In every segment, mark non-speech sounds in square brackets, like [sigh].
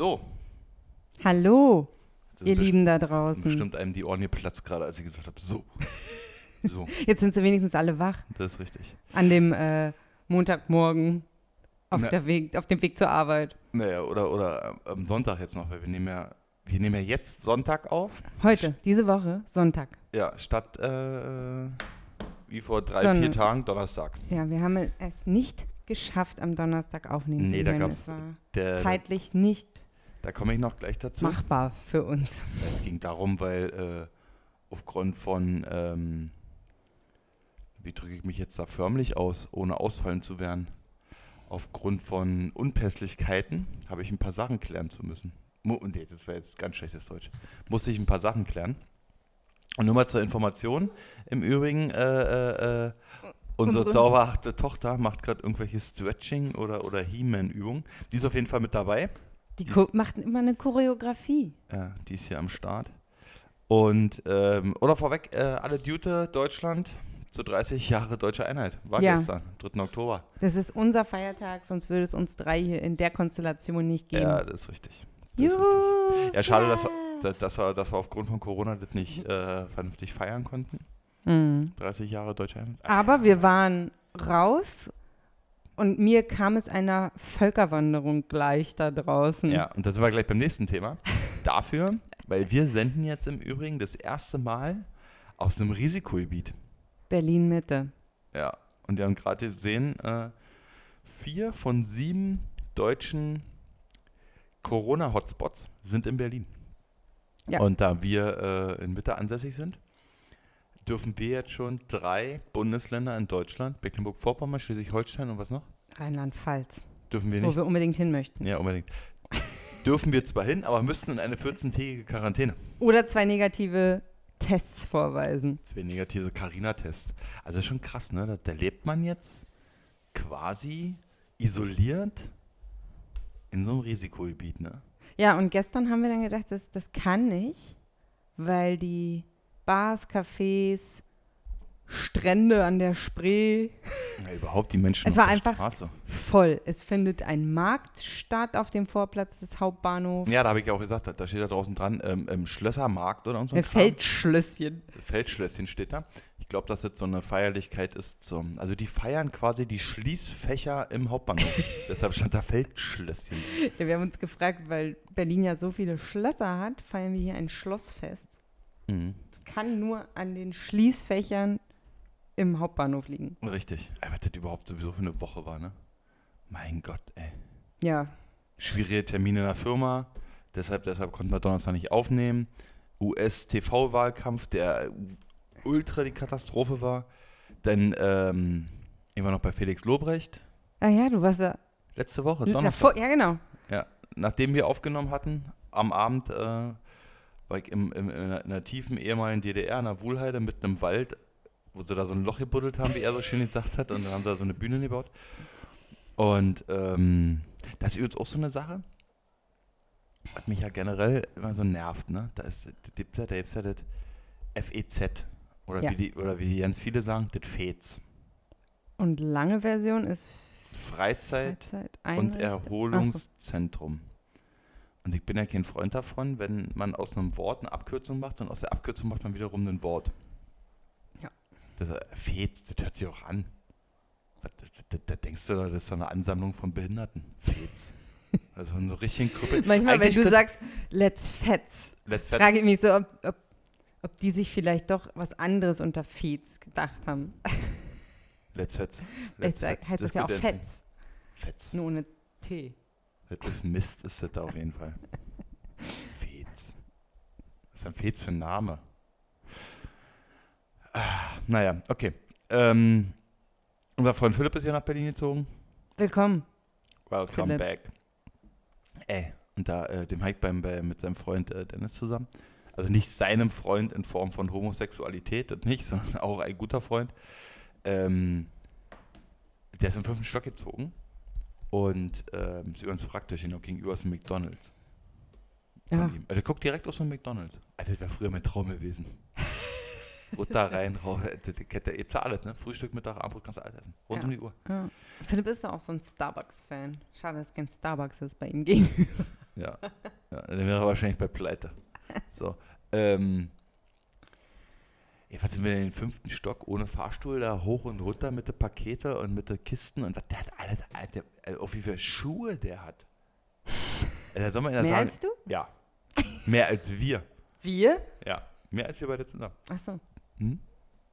So. Hallo, ihr Lieben da draußen. Bestimmt einem die Ohren geplatzt gerade, als ich gesagt habe, so. [laughs] So, Jetzt sind sie wenigstens alle wach das ist richtig. an dem äh, Montagmorgen auf, Na- der Weg, auf dem Weg zur Arbeit. Naja, oder, oder am Sonntag jetzt noch, weil wir nehmen ja, wir nehmen ja jetzt Sonntag auf. Heute, diese Woche, Sonntag. Ja, statt äh, wie vor drei, Sonne. vier Tagen Donnerstag. Ja, wir haben es nicht geschafft, am Donnerstag aufnehmen zu Nee, da können. gab's Es war Der, zeitlich nicht da komme ich noch gleich dazu. machbar für uns. Es ging darum, weil äh, aufgrund von, ähm, wie drücke ich mich jetzt da förmlich aus, ohne ausfallen zu werden, aufgrund von Unpässlichkeiten habe ich ein paar Sachen klären zu müssen. Mu nee, das wäre jetzt ganz schlechtes Deutsch. Musste ich ein paar Sachen klären. Und nur mal zur Information, im Übrigen, äh, äh, äh, unsere Unsere- zauberhafte Tochter macht gerade irgendwelche Stretching- oder, oder He-Man-Übungen. Die ist auf jeden Fall mit dabei. Die Die ist- machten immer eine Choreografie. Ja, die ist hier am Start. Und, ähm, oder vorweg, äh, alle Dute Deutschland zu 30 Jahre Deutsche Einheit. War Ja. gestern, 3. Oktober. Das ist unser Feiertag, sonst würde es uns drei hier in der Konstellation nicht geben. Ja, das ist richtig. Das ist richtig. Juhu, Ja, schade, dass, dass, dass, wir, dass wir aufgrund von Corona das nicht äh, vernünftig feiern konnten. Mhm. 30 Jahre Deutsche Einheit. Aber wir waren raus und mir kam es einer Völkerwanderung gleich da draußen. Ja, und da sind wir gleich beim nächsten Thema. Dafür, weil wir senden jetzt im Übrigen das erste Mal aus einem Risikogebiet. Berlin Mitte. Ja, und wir haben gerade gesehen, äh, vier von sieben deutschen Corona-Hotspots sind in Berlin. Ja. Und da wir äh, in Mitte ansässig sind, dürfen wir jetzt schon drei Bundesländer in Deutschland, Mecklenburg-Vorpommern, Schleswig-Holstein und was noch? Rheinland-Pfalz, Dürfen wir wo nicht? wir unbedingt hin möchten. Ja, unbedingt. dürfen wir zwar hin, aber müssten in eine 14-tägige Quarantäne. Oder zwei negative Tests vorweisen. Zwei negative Carina-Tests. Also ist schon krass, ne? Da, da lebt man jetzt quasi isoliert in so einem Risikogebiet, ne? Ja, und gestern haben wir dann gedacht, das, das kann nicht, weil die Bars, Cafés, Strände an der Spree Ja, überhaupt die Menschen Es auf war der einfach- Straße. voll. Es findet ein Markt statt auf dem Vorplatz des Hauptbahnhofs. Ja, da habe ich ja auch gesagt, da- da steht da draußen dran, ähm, ähm, Schlössermarkt oder so. Ein Feldschlösschen. Feldschlösschen steht da. Ich glaube, dass jetzt so eine Feierlichkeit ist zum. Also die feiern quasi die Schließfächer im Hauptbahnhof. [laughs] Deshalb stand da Feldschlösschen. Ja, wir haben uns gefragt, weil Berlin ja so viele Schlösser hat, feiern wir hier ein Schlossfest. Mhm. Es kann nur an den Schließfächern im Hauptbahnhof liegen. Richtig. Aber was das überhaupt sowieso für eine Woche war, ne? Mein Gott, ey. Ja, schwierige Termine in der Firma. Deshalb, deshalb konnten wir Donnerstag nicht aufnehmen. US-TV-Wahlkampf, der ultra die Katastrophe war. Dann ähm, ich war noch bei Felix Lobrecht. ah ja, du warst da. Letzte Woche, Na, Donnerstag. ja, genau. Ja, nachdem wir aufgenommen hatten, am Abend äh, im, im, in, einer, in einer tiefen ehemaligen DDR, in einer Wohlheide, mitten im Wald, wo sie da so ein Loch gebuddelt haben, wie er so schön gesagt hat. Und dann haben sie da so eine Bühne gebaut. Und ähm, das ist übrigens auch so eine Sache, was mich ja generell immer so nervt. Ne? Da ist, da gibt's ja, da gibt's ja das FEZ. Oder, Ja. wie die, oder wie ganz viele sagen, das FEZ. Und lange Version ist Freizeit Freizeit und. Erholungszentrum. Und ich bin ja kein Freund davon, wenn man aus einem Wort eine Abkürzung macht und aus der Abkürzung macht man wiederum ein Wort. Ja. Das äh, Fez, das hört sich auch an. Da, denkst du, das ist doch eine Ansammlung von Behinderten. Fez. [laughs] Also so richtig Krüppel. Manchmal, Eigentlich wenn du sagst, let's fetz, Let's Fetz. frage ich mich so, ob, ob, ob die sich vielleicht doch was anderes unter Fetz gedacht haben. Let's Fetz. Let's heißt das ja auch. Fetz, Fetz. nur ohne T. Das ist Mist, ist das da auf jeden Fall. Fez. Was ist ein Fez für ein Name? Ah, naja, okay. Ähm, unser Freund Philipp ist ja nach Berlin gezogen. Willkommen. Welcome Philipp. back. Ey, und da, äh, dem Hike beim, bei, mit seinem Freund äh, Dennis zusammen. Also nicht seinem Freund in Form von Homosexualität, das nicht, sondern auch ein guter Freund. Ähm, der ist im fünften Stock gezogen und ähm, ist ganz praktisch, genau gegenüber ist ein McDonalds. Ja. Also guck direkt aus dem McDonalds. Also das wäre früher mein Traum gewesen. [laughs] Butter rein, raus, die Kette, ihr alles, ne? Frühstück, Mittag, Abendbrot kannst du alles essen. Rund Ja. um die Uhr. Ja. Philipp ist doch auch so ein Starbucks-Fan. Schade, dass kein Starbucks ist bei ihm gegenüber. Ja. ja. Dann wäre er wahrscheinlich bei Pleite. So. Ähm, Jedenfalls sind wir in den fünften Stock ohne Fahrstuhl da hoch und runter mit den Pakete und mit den Kisten und was der hat alles, Alter, also auf wie viele Schuhe der hat. [laughs] Also, soll man Mehr sagen, als du? Ja. Mehr als wir. Wir? Ja. Mehr als wir beide zusammen. Achso. Hm?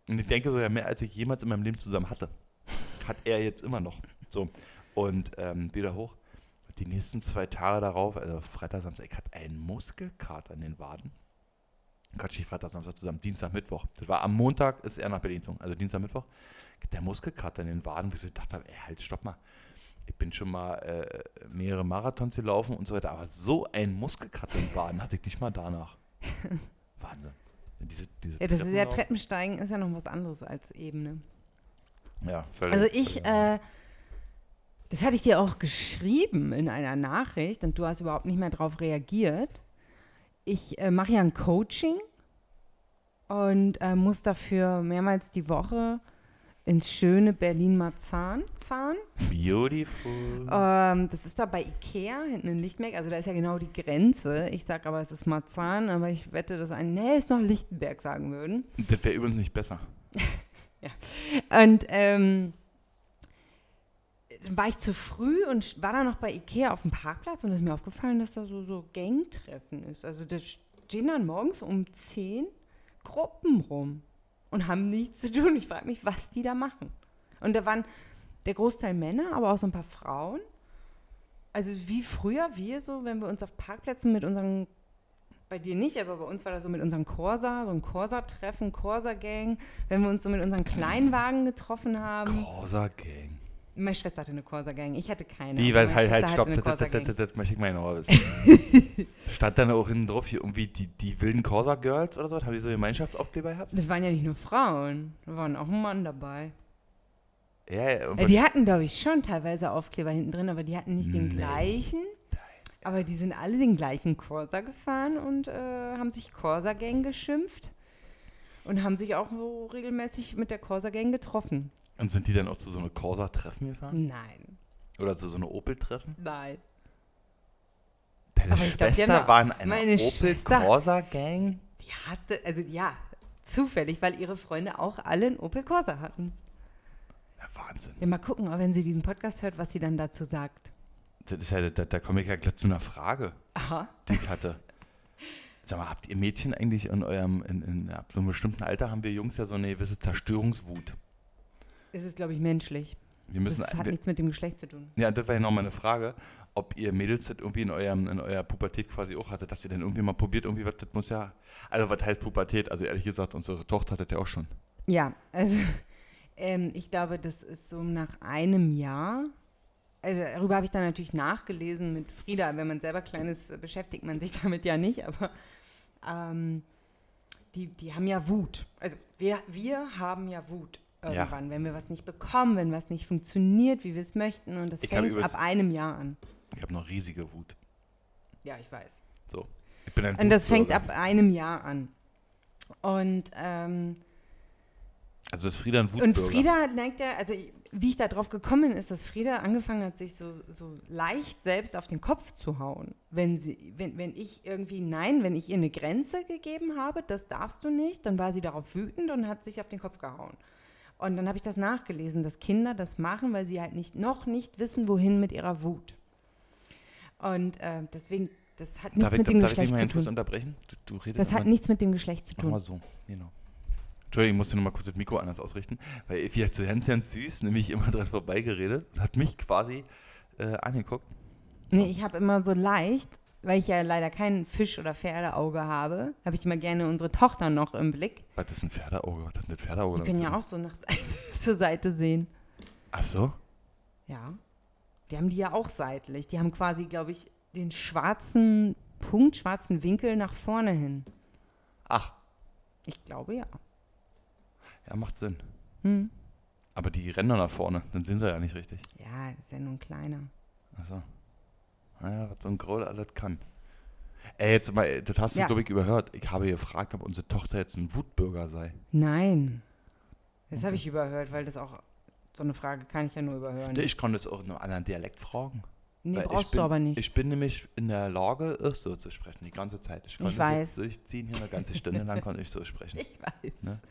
Und ich denke sogar mehr, als ich jemals in meinem Leben zusammen hatte. Hat er jetzt immer noch. So. Und ähm, wieder hoch. Und die nächsten zwei Tage darauf, also Freitag, Samstag, ich hatte einen Muskelkater in den Waden. Nicht Freitag, Samstag zusammen, Dienstag, Mittwoch. Das war am Montag, ist er nach Berlin gezogen. Also Dienstag, Mittwoch. Der Muskelkater in den Waden, wie ich so gedacht habe, ey, halt, stopp mal. Ich bin schon mal äh, mehrere Marathons gelaufen und so weiter, aber so ein Muskelkater in den Waden hatte ich nicht mal danach. [laughs] Wahnsinn. Diese, diese Ja, das ist ja Treppensteigen ist ja noch was anderes als Ebene. Ja, völlig. Also ich, äh, das hatte ich dir auch geschrieben in einer Nachricht und du hast überhaupt nicht mehr darauf reagiert. Ich äh, mache ja ein Coaching und äh, muss dafür mehrmals die Woche ins schöne Berlin-Marzahn fahren. Beautiful. Ähm, das ist da bei Ikea, hinten in Lichtenberg. Also da ist ja genau die Grenze. Ich sage aber, es ist Marzahn, aber ich wette, dass ein, nee, ist noch Lichtenberg sagen würden. Das wäre übrigens nicht besser. [laughs] Und ähm, war ich zu früh und war da noch bei Ikea auf dem Parkplatz und es ist mir aufgefallen, dass da so, so Gangtreffen ist. Also da stehen dann morgens um 10 Gruppen rum und haben nichts zu tun. Ich frage mich, was die da machen. Und da waren der Großteil Männer, aber auch so ein paar Frauen. Also wie früher wir so, wenn wir uns auf Parkplätzen mit unseren, bei dir nicht, aber bei uns war das so mit unseren Corsa, so ein Corsa-Treffen, Corsa-Gang, wenn wir uns so mit unseren Kleinwagen getroffen haben. Corsa Gang. Meine Schwester hatte eine Corsa-Gang, ich hatte keine. Wie, weil, meine halt, halt, stopp, das, möchte ich mal genauer wissen. [laughs] Stand dann auch hinten drauf hier irgendwie die, die wilden Corsa Girls oder so? Haben die so Gemeinschaftsaufkleber gehabt? Das waren ja nicht nur Frauen, da waren auch ein Mann dabei. Ja, ja. Äh, die hatten, glaube ich, schon teilweise Aufkleber hinten drin, aber die hatten nicht den Nee. gleichen. Aber die sind alle den gleichen Corsa gefahren und äh, haben sich Corsa-Gang geschimpft und haben sich auch so regelmäßig mit der Corsa-Gang getroffen. Und sind die dann auch zu so einer Corsa-Treffen gefahren? Nein, Oder zu so einer Opel-Treffen? nein. Deine Aber glaub, Schwester ja- war in einer Opel-Corsa-Gang? Die hatte, also ja, zufällig, weil ihre Freunde auch alle einen Opel Corsa hatten. Ja, Wahnsinn. Ja, mal gucken, wenn sie diesen Podcast hört, was sie dann dazu sagt. Das ist ja, da, da komme ich ja gleich zu einer Frage, Aha. die ich hatte. Sag mal, habt ihr Mädchen eigentlich in eurem, in, in ab so einem bestimmten Alter haben wir Jungs ja so eine gewisse Zerstörungswut. Es ist, glaube ich, menschlich. Müssen, das hat wir, nichts mit dem Geschlecht zu tun. ja, das war ja noch mal eine Frage, ob ihr Mädels das irgendwie in, eurem, in eurer Pubertät quasi auch hattet, dass ihr dann irgendwie mal probiert, irgendwie was, das muss ja, also was heißt Pubertät? Also ehrlich gesagt, unsere Tochter hat das ja auch schon. Ja, also [laughs] ähm, ich glaube, das ist so nach einem Jahr. Also darüber habe ich dann natürlich nachgelesen mit Frieda. Wenn man selber klein ist, beschäftigt man sich [laughs] damit ja nicht, aber ähm, die, die haben ja Wut. Also wir, wir haben ja Wut Ja. irgendwann, wenn wir was nicht bekommen, wenn was nicht funktioniert, wie wir es möchten. Und das Ich fängt ab einem Jahr an. Ich habe noch riesige Wut. Ja, ich weiß. So. Ich bin ein Und das fängt ab einem Jahr an. Und ähm, Also ist Frieda ein Und Wutbürger. Frieda neigt ja, also wie ich da drauf gekommen bin, ist, dass Frieda angefangen hat, sich so, so leicht selbst auf den Kopf zu hauen. Wenn, sie, wenn, wenn ich irgendwie, nein, wenn ich ihr eine Grenze gegeben habe, das darfst du nicht, dann war sie darauf wütend und hat sich auf den Kopf gehauen. Und dann habe ich das nachgelesen, dass Kinder das machen, weil sie halt nicht, noch nicht wissen, wohin mit ihrer Wut. Und äh, deswegen, das hat nichts darf ich, mit dem darf ich Geschlecht mal zu tun. unterbrechen? Du, du redest Das hat nichts mit dem Geschlecht zu Mach tun. mal so, genau. Entschuldigung, ich musste noch mal kurz das Mikro anders ausrichten, weil Effi hat so ganz, ganz süß nämlich immer dran vorbeigeredet und hat mich quasi äh, angeguckt. Nee, ich habe immer so leicht, weil ich ja leider kein Fisch- oder Pferdeauge habe, habe ich immer gerne unsere Tochter noch im Blick. Was ist ein Pferdeauge? Was hat das Pferdeauge Die können ja auch so nach [laughs] zur Seite sehen. Ach so? Ja. Die haben die ja auch seitlich. Die haben quasi, glaube ich, den schwarzen Punkt, schwarzen Winkel nach vorne hin. Ach, Ich glaube ja. ja, macht Sinn. Hm. Aber die rennen nach vorne, dann sehen sie ja nicht richtig. Ja, ist ja nur ein kleiner. Ach so. Naja, was so ein Groll alles kann. Ey, jetzt mal, das hast du, Ja. glaube ich, überhört. Ich habe gefragt, ob unsere Tochter jetzt ein Wutbürger sei. Nein. Das habe ich überhört, weil das auch so eine Frage kann ich ja nur überhören. Ich konnte es auch in einem anderen Dialekt fragen. Nee, Weil ich brauchst bin, du aber nicht. Ich bin nämlich in der Lage, auch so zu sprechen, die ganze Zeit. Ich konnte weiß. jetzt durchziehen, hier eine ganze Stunde lang konnte ich so sprechen. [laughs] Ich weiß. Ne?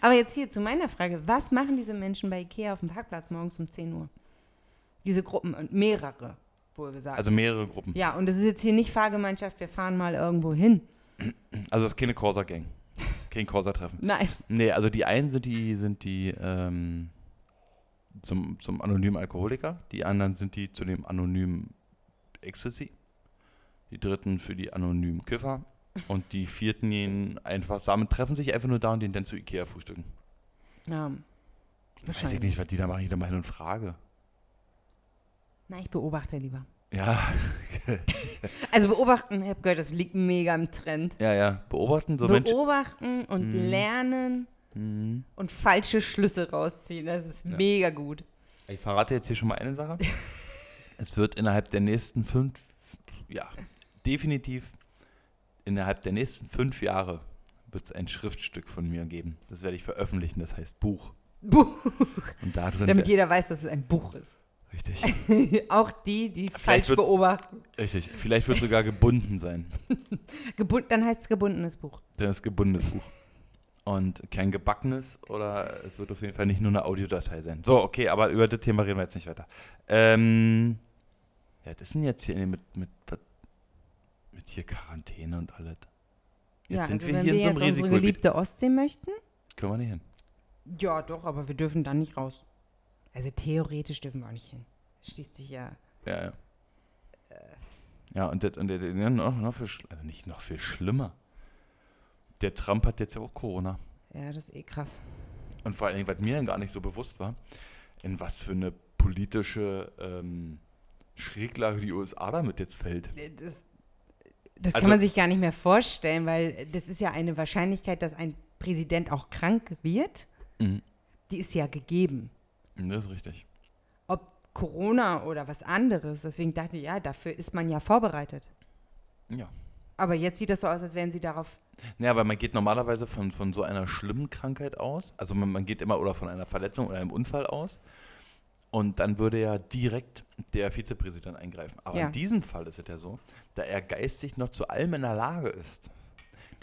Aber jetzt hier zu meiner Frage. Was machen diese Menschen bei Ikea auf dem Parkplatz morgens um 10 Uhr? Diese Gruppen, und mehrere, wohl gesagt. Also mehrere Gruppen. ja, und das ist jetzt hier nicht Fahrgemeinschaft, wir fahren mal irgendwo hin. [clears throat] Also das ist keine Corsa-Gang. Kein Corsa-Treffen. Nein. Nee, also die einen sind die, sind die ähm, zum, zum anonymen Alkoholiker, die anderen sind die zu dem anonymen Ecstasy, die dritten für die anonymen Kiffer und die vierten gehen einfach zusammen, treffen sich einfach nur da und gehen dann zu Ikea frühstücken. Ja, Weiß ich wahrscheinlich. nicht, was die da machen, ich da mal hin und frage. Na, ich beobachte lieber. Ja, [laughs] Also beobachten, ich habe gehört, das liegt mega im Trend. ja, ja, beobachten so Menschen. beobachten und Mhm. lernen Mhm. und falsche Schlüsse rausziehen. Das ist Ja. mega gut. Ich verrate jetzt hier schon mal eine Sache. [laughs] es wird innerhalb der nächsten fünf, ja, definitiv innerhalb der nächsten fünf Jahre wird es ein Schriftstück von mir geben. Das werde ich veröffentlichen, das heißt Buch. Buch. Und da drin, Damit jeder weiß, dass es ein Buch ist. Richtig, [laughs] Auch die, die falsch wird's- beobachten. richtig, vielleicht wird sogar gebunden sein. [laughs] Gebund, dann heißt es gebundenes Buch. Denn es ist gebundenes Buch. Und kein gebackenes oder es wird auf jeden Fall nicht nur eine Audiodatei sein. So, okay, aber über das Thema reden wir jetzt nicht weiter. Ähm, ja, das sind jetzt hier mit, mit, mit hier Quarantäne und alles. Jetzt ja, sind also wir wenn hier wir in so einem jetzt unsere Risikogebiet. geliebte Ostsee möchten? Können wir nicht hin. Ja, doch, aber wir dürfen dann nicht raus. Also theoretisch dürfen wir auch nicht hin. Schließt sich ja. Ja, ja. Ja, und, das, und das, ja, noch, noch viel, also nicht noch viel schlimmer. Der Trump hat jetzt ja auch Corona. Ja, das ist eh krass. Und vor allen Dingen, was mir gar nicht so bewusst war, in was für eine politische ähm, Schräglage die USA damit jetzt fällt. Das, das Also- kann man sich gar nicht mehr vorstellen, weil das ist ja eine Wahrscheinlichkeit, dass ein Präsident auch krank wird. Mhm. Die ist ja gegeben. Das ist richtig. Ob Corona oder was anderes. Deswegen dachte ich, ja, dafür ist man ja vorbereitet. Ja. Aber jetzt sieht das so aus, als wären sie darauf. Ja, aber man geht normalerweise von, von so einer schlimmen Krankheit aus. Also man, man geht immer oder von einer Verletzung oder einem Unfall aus. Und dann würde ja direkt der Vizepräsident eingreifen. Aber Ja. in diesem Fall ist es ja so, da er geistig noch zu allem in der Lage ist.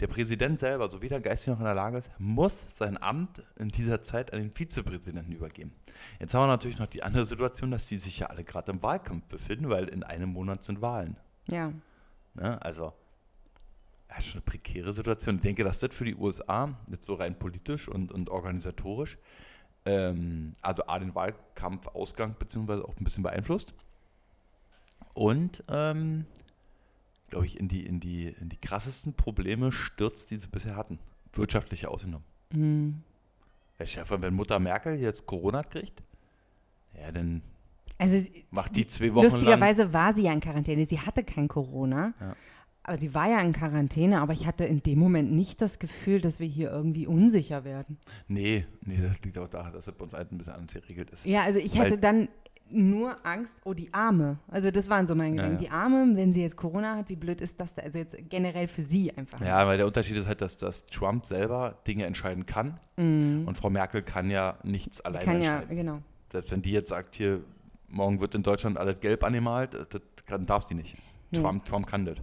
Der Präsident selber, so wie der geistig noch in der Lage ist, muss sein Amt in dieser Zeit an den Vizepräsidenten übergeben. Jetzt haben wir natürlich noch die andere Situation, dass die sich ja alle gerade im Wahlkampf befinden, weil in einem Monat sind Wahlen. Ja. Ne? Also, ja, schon eine prekäre Situation. Ich denke, dass das für die USA, jetzt so rein politisch und, und organisatorisch, ähm, also A, den Wahlkampfausgang beziehungsweise auch ein bisschen beeinflusst. Und, ähm, glaube ich, in die, in, die, in die krassesten Probleme stürzt, die sie bisher hatten. Wirtschaftliche ausgenommen. Hm. Herr Schäfer, wenn Mutter Merkel jetzt Corona kriegt, ja, dann Also macht die zwei Wochen lang. lustigerweise war sie ja in Quarantäne. Sie hatte kein Corona. Ja. Aber sie war ja in Quarantäne, aber ich hatte in dem Moment nicht das Gefühl, dass wir hier irgendwie unsicher werden. Nee, nee, das liegt auch daran, dass das bei uns halt ein bisschen anders geregelt ist. Ja, also ich Weil- hatte dann nur Angst, oh, die Arme. Also das waren so meine Ja, Gedanken. ja. Die Arme, wenn sie jetzt Corona hat, wie blöd ist das da? Also jetzt generell für sie einfach. Ja, weil der Unterschied ist halt, dass, dass Trump selber Dinge entscheiden kann und Frau Merkel kann ja nichts alleine Mhm. kann ja, entscheiden. genau. Selbst wenn die jetzt sagt, hier, morgen wird in Deutschland alles gelb angemalt, das- das kann, darf sie nicht. Nee. Trump, Trump kann das.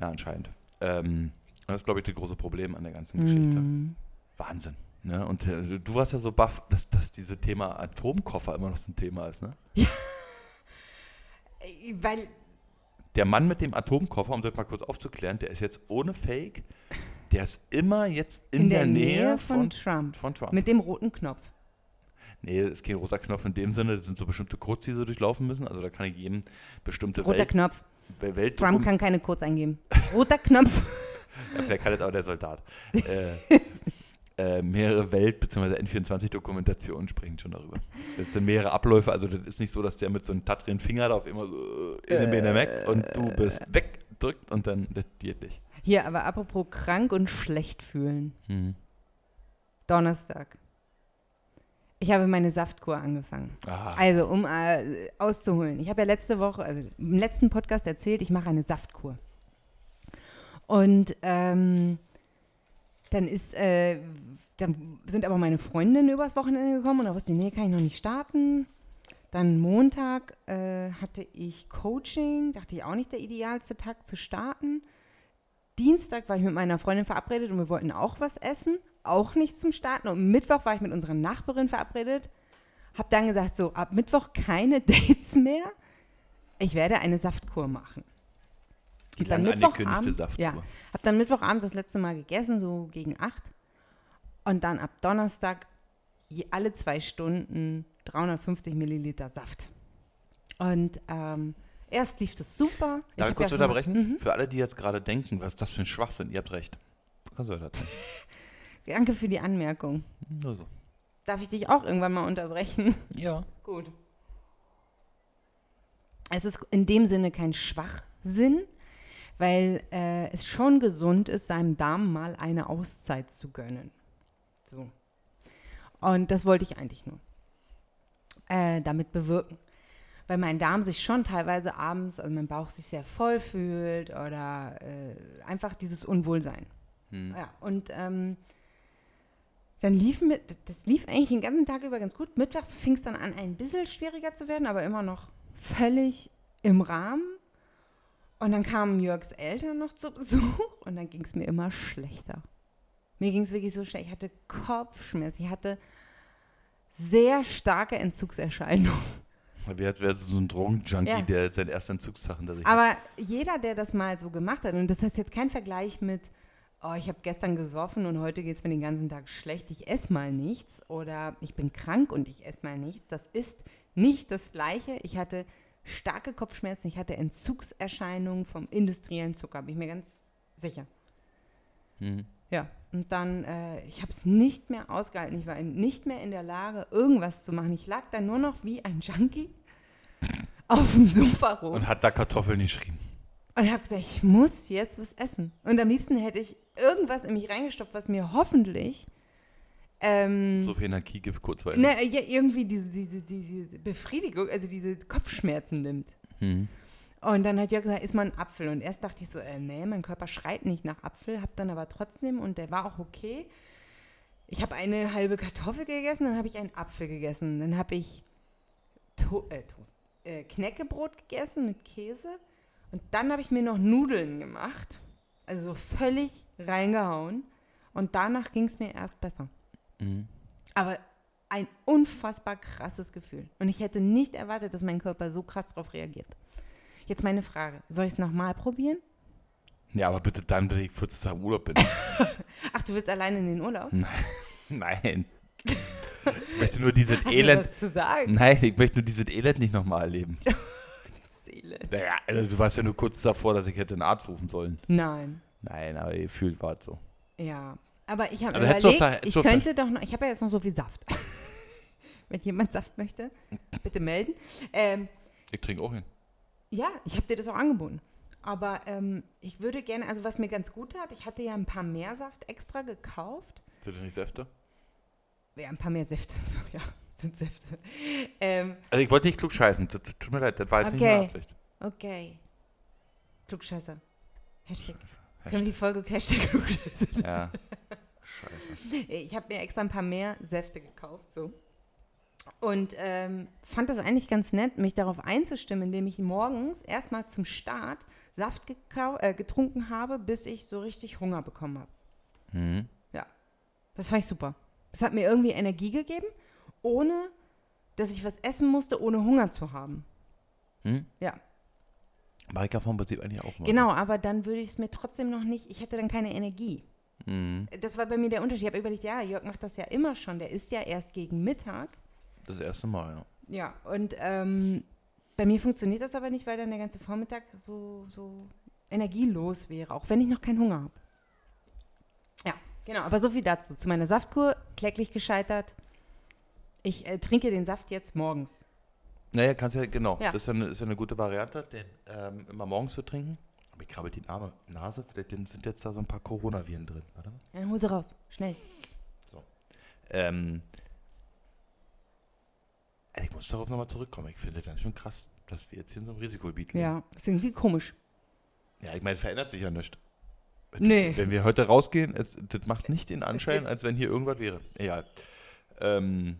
Ja, anscheinend. Ähm, das ist, glaube ich, das große Problem an der ganzen Geschichte. Mhm. Wahnsinn. Ne? Und äh, du warst ja so baff, dass, dass dieses Thema Atomkoffer immer noch so ein Thema ist. Ne? Äh, Weil, Der Mann mit dem Atomkoffer, um das mal kurz aufzuklären, der ist jetzt ohne Fake, der ist immer jetzt in, der, Nähe, von, Trump. von Trump. Mit dem roten Knopf. Nee, das ist kein roter Knopf in dem Sinne, das sind so bestimmte Codes, die so durchlaufen müssen. Also da kann ich jedem bestimmte Roter Welt, Knopf. Welt Trump kann keine Codes eingeben. Roter Knopf. [laughs] ja, vielleicht kann das auch der Soldat. äh, [laughs] äh, mehrere Welt- bzw. N24-Dokumentationen sprechen schon darüber. Das sind mehrere Abläufe, also das ist nicht so, dass der mit so einem tatteren Finger da auf immer so äh, in den Beine weg und du bist weg, drückt und dann das geht nicht. Hier, aber apropos krank und schlecht fühlen. Mhm. Donnerstag. Ich habe meine Saftkur angefangen. Ah, Also, um äh, auszuholen. Ich habe ja letzte Woche, also im letzten Podcast erzählt, ich mache eine Saftkur. Und ähm, dann ist, äh, dann sind aber meine Freundinnen übers Wochenende gekommen und da wusste ich, nee, kann ich noch nicht starten. Dann Montag äh, hatte ich Coaching, dachte ich auch nicht der idealste Tag zu starten. Dienstag war ich mit meiner Freundin verabredet und wir wollten auch was essen, auch nicht zum Starten. Und Mittwoch war ich mit unserer Nachbarin verabredet, habe dann gesagt, so ab Mittwoch keine [laughs] Dates mehr. Ich werde eine Saftkur machen. Und dann Mittwochabend-. Ja, habe dann Mittwochabend das letzte Mal gegessen, so gegen acht. Und dann ab Donnerstag je, alle zwei Stunden 350 Milliliter Saft. Und ähm, erst lief das super. Darf ich hab kurz ja unterbrechen? Mhm. Für alle, die jetzt gerade denken, was ist das für ein Schwachsinn, ihr habt recht. Kannst du erzählen. [laughs] Danke für die Anmerkung. Nur so. Darf ich dich auch irgendwann mal unterbrechen? [laughs] Ja. Gut. Es ist in dem Sinne kein Schwachsinn, weil äh, es schon gesund ist, seinem Darm mal eine Auszeit zu gönnen. So. Und das wollte ich eigentlich nur äh, damit bewirken. Weil mein Darm sich schon teilweise abends, also mein Bauch sich sehr voll fühlt oder äh, einfach dieses Unwohlsein. Hm. Ja, und ähm, dann lief mit, das lief eigentlich den ganzen Tag über ganz gut. Mittwochs fing es dann an, ein bisschen schwieriger zu werden, aber immer noch völlig im Rahmen. Und dann kamen Jörgs Eltern noch zu Besuch und dann ging es mir immer schlechter. Mir ging es wirklich so schlecht. Ich hatte Kopfschmerzen. Ich hatte sehr starke Entzugserscheinungen. Wie als wäre so ein Drogenjunkie, Ja. der seinen ersten Entzugstag hinter sich hat. Aber jeder, der das mal so gemacht hat, und das ist jetzt kein Vergleich mit, oh, ich habe gestern gesoffen und heute geht es mir den ganzen Tag schlecht, ich esse mal nichts oder ich bin krank und ich esse mal nichts, das ist nicht das Gleiche. Ich hatte starke Kopfschmerzen, ich hatte Entzugserscheinungen vom industriellen Zucker, bin ich mir ganz sicher. Hm. Ja, und dann, äh, ich habe es nicht mehr ausgehalten. Ich war nicht mehr in der Lage, irgendwas zu machen. Ich lag da nur noch wie ein Junkie [laughs] auf dem Sofa rum. Und hat da Kartoffeln geschrien. Und habe gesagt, ich muss jetzt was essen. Und am liebsten hätte ich irgendwas in mich reingestopft, was mir hoffentlich ähm, So viel Energie gibt, kurzweilig. ne, ja, irgendwie diese, diese, diese Befriedigung, also diese Kopfschmerzen nimmt. Hm. Und dann hat Jörg gesagt, isst mal einen Apfel. Und erst dachte ich so, äh, nee, mein Körper schreit nicht nach Apfel, hab dann aber trotzdem, und der war auch okay. Ich habe eine halbe Kartoffel gegessen, dann habe ich einen Apfel gegessen. Dann habe ich to äh, Toast, äh, Knäckebrot gegessen mit Käse. Und dann habe ich mir noch Nudeln gemacht. Also so völlig reingehauen. Und danach ging es mir erst besser. Mhm. Aber ein unfassbar krasses Gefühl. Und ich hätte nicht erwartet, dass mein Körper so krass darauf reagiert. Jetzt meine Frage: Soll ich es nochmal probieren? Ja, aber bitte dann, wenn ich 14 Tage im Urlaub bin. [laughs] Ach, du willst alleine in den Urlaub? Nein. [laughs] [laughs] Ich möchte nur dieses Hast Elend. was zu sagen? Nein, ich möchte nur dieses Elend nicht nochmal erleben. Seele. Naja, also du warst ja nur kurz davor, dass ich hätte einen Arzt rufen sollen. Nein. Nein, aber gefühlt war es so. Ja. Aber ich habe Also überlegt, hättest ich könnte doch noch, ich habe ja jetzt noch so viel Saft. [laughs] Wenn jemand Saft möchte, bitte melden. Ähm, Ich trinke auch hin. ja, ich habe dir das auch angeboten. Aber ähm, ich würde gerne, also was mir ganz gut hat, ich hatte ja ein paar mehr Saft extra gekauft. Sind das nicht Säfte? Ja, ein paar mehr Säfte, [laughs] so, ja, sind Säfte. Ähm, Also ich wollte nicht klug scheißen. Das, tut mir leid, das war jetzt nicht Okay. meine Absicht. okay. Klugscheißer. Hashtag. Können wir Hashtag. die Folge Hashtag [laughs] Klugscheißer? Ja. Scheiße. Ich habe mir extra ein paar mehr Säfte gekauft, so. Und ähm, fand das eigentlich ganz nett, mich darauf einzustimmen, indem ich morgens erstmal zum Start Saft äh, getrunken habe, bis ich so richtig Hunger bekommen habe. Mhm. Das fand ich super. Das hat mir irgendwie Energie gegeben, ohne dass ich was essen musste, ohne Hunger zu haben. Hm? Ja. Mach ich ja vom Prinzip eigentlich auch mal. Genau, aber dann würde ich es mir trotzdem noch nicht, ich hätte dann keine Energie. Mhm. Das war bei mir der Unterschied. Ich habe überlegt, ja, Jörg macht das ja immer schon. Der isst ja erst gegen Mittag. Das erste Mal, ja. Ja, und ähm, bei mir funktioniert das aber nicht, weil dann der ganze Vormittag so, so energielos wäre, auch wenn ich noch keinen Hunger habe. Ja, genau. Aber so viel dazu. Zu meiner Saftkur, kläglich gescheitert. Ich äh, trinke den Saft jetzt morgens. Naja, kannst ja, genau. Ja. Das ist ja eine, ist ja eine gute Variante, den ähm, immer morgens zu trinken. Ich krabbelt die Name, Nase, vielleicht sind jetzt da so ein paar Coronaviren drin. Warte mal. Ja, Dann hol sie raus. Schnell. Ähm, ey, ich muss darauf nochmal zurückkommen. Ich finde das schon krass, dass wir jetzt hier in so einem Risikogebiet leben. Ja, ist irgendwie komisch. Ja, ich meine, verändert sich ja nichts. Nee. Wenn wir heute rausgehen, es, das macht nicht den Anschein, als wenn hier irgendwas wäre. Egal. Ähm,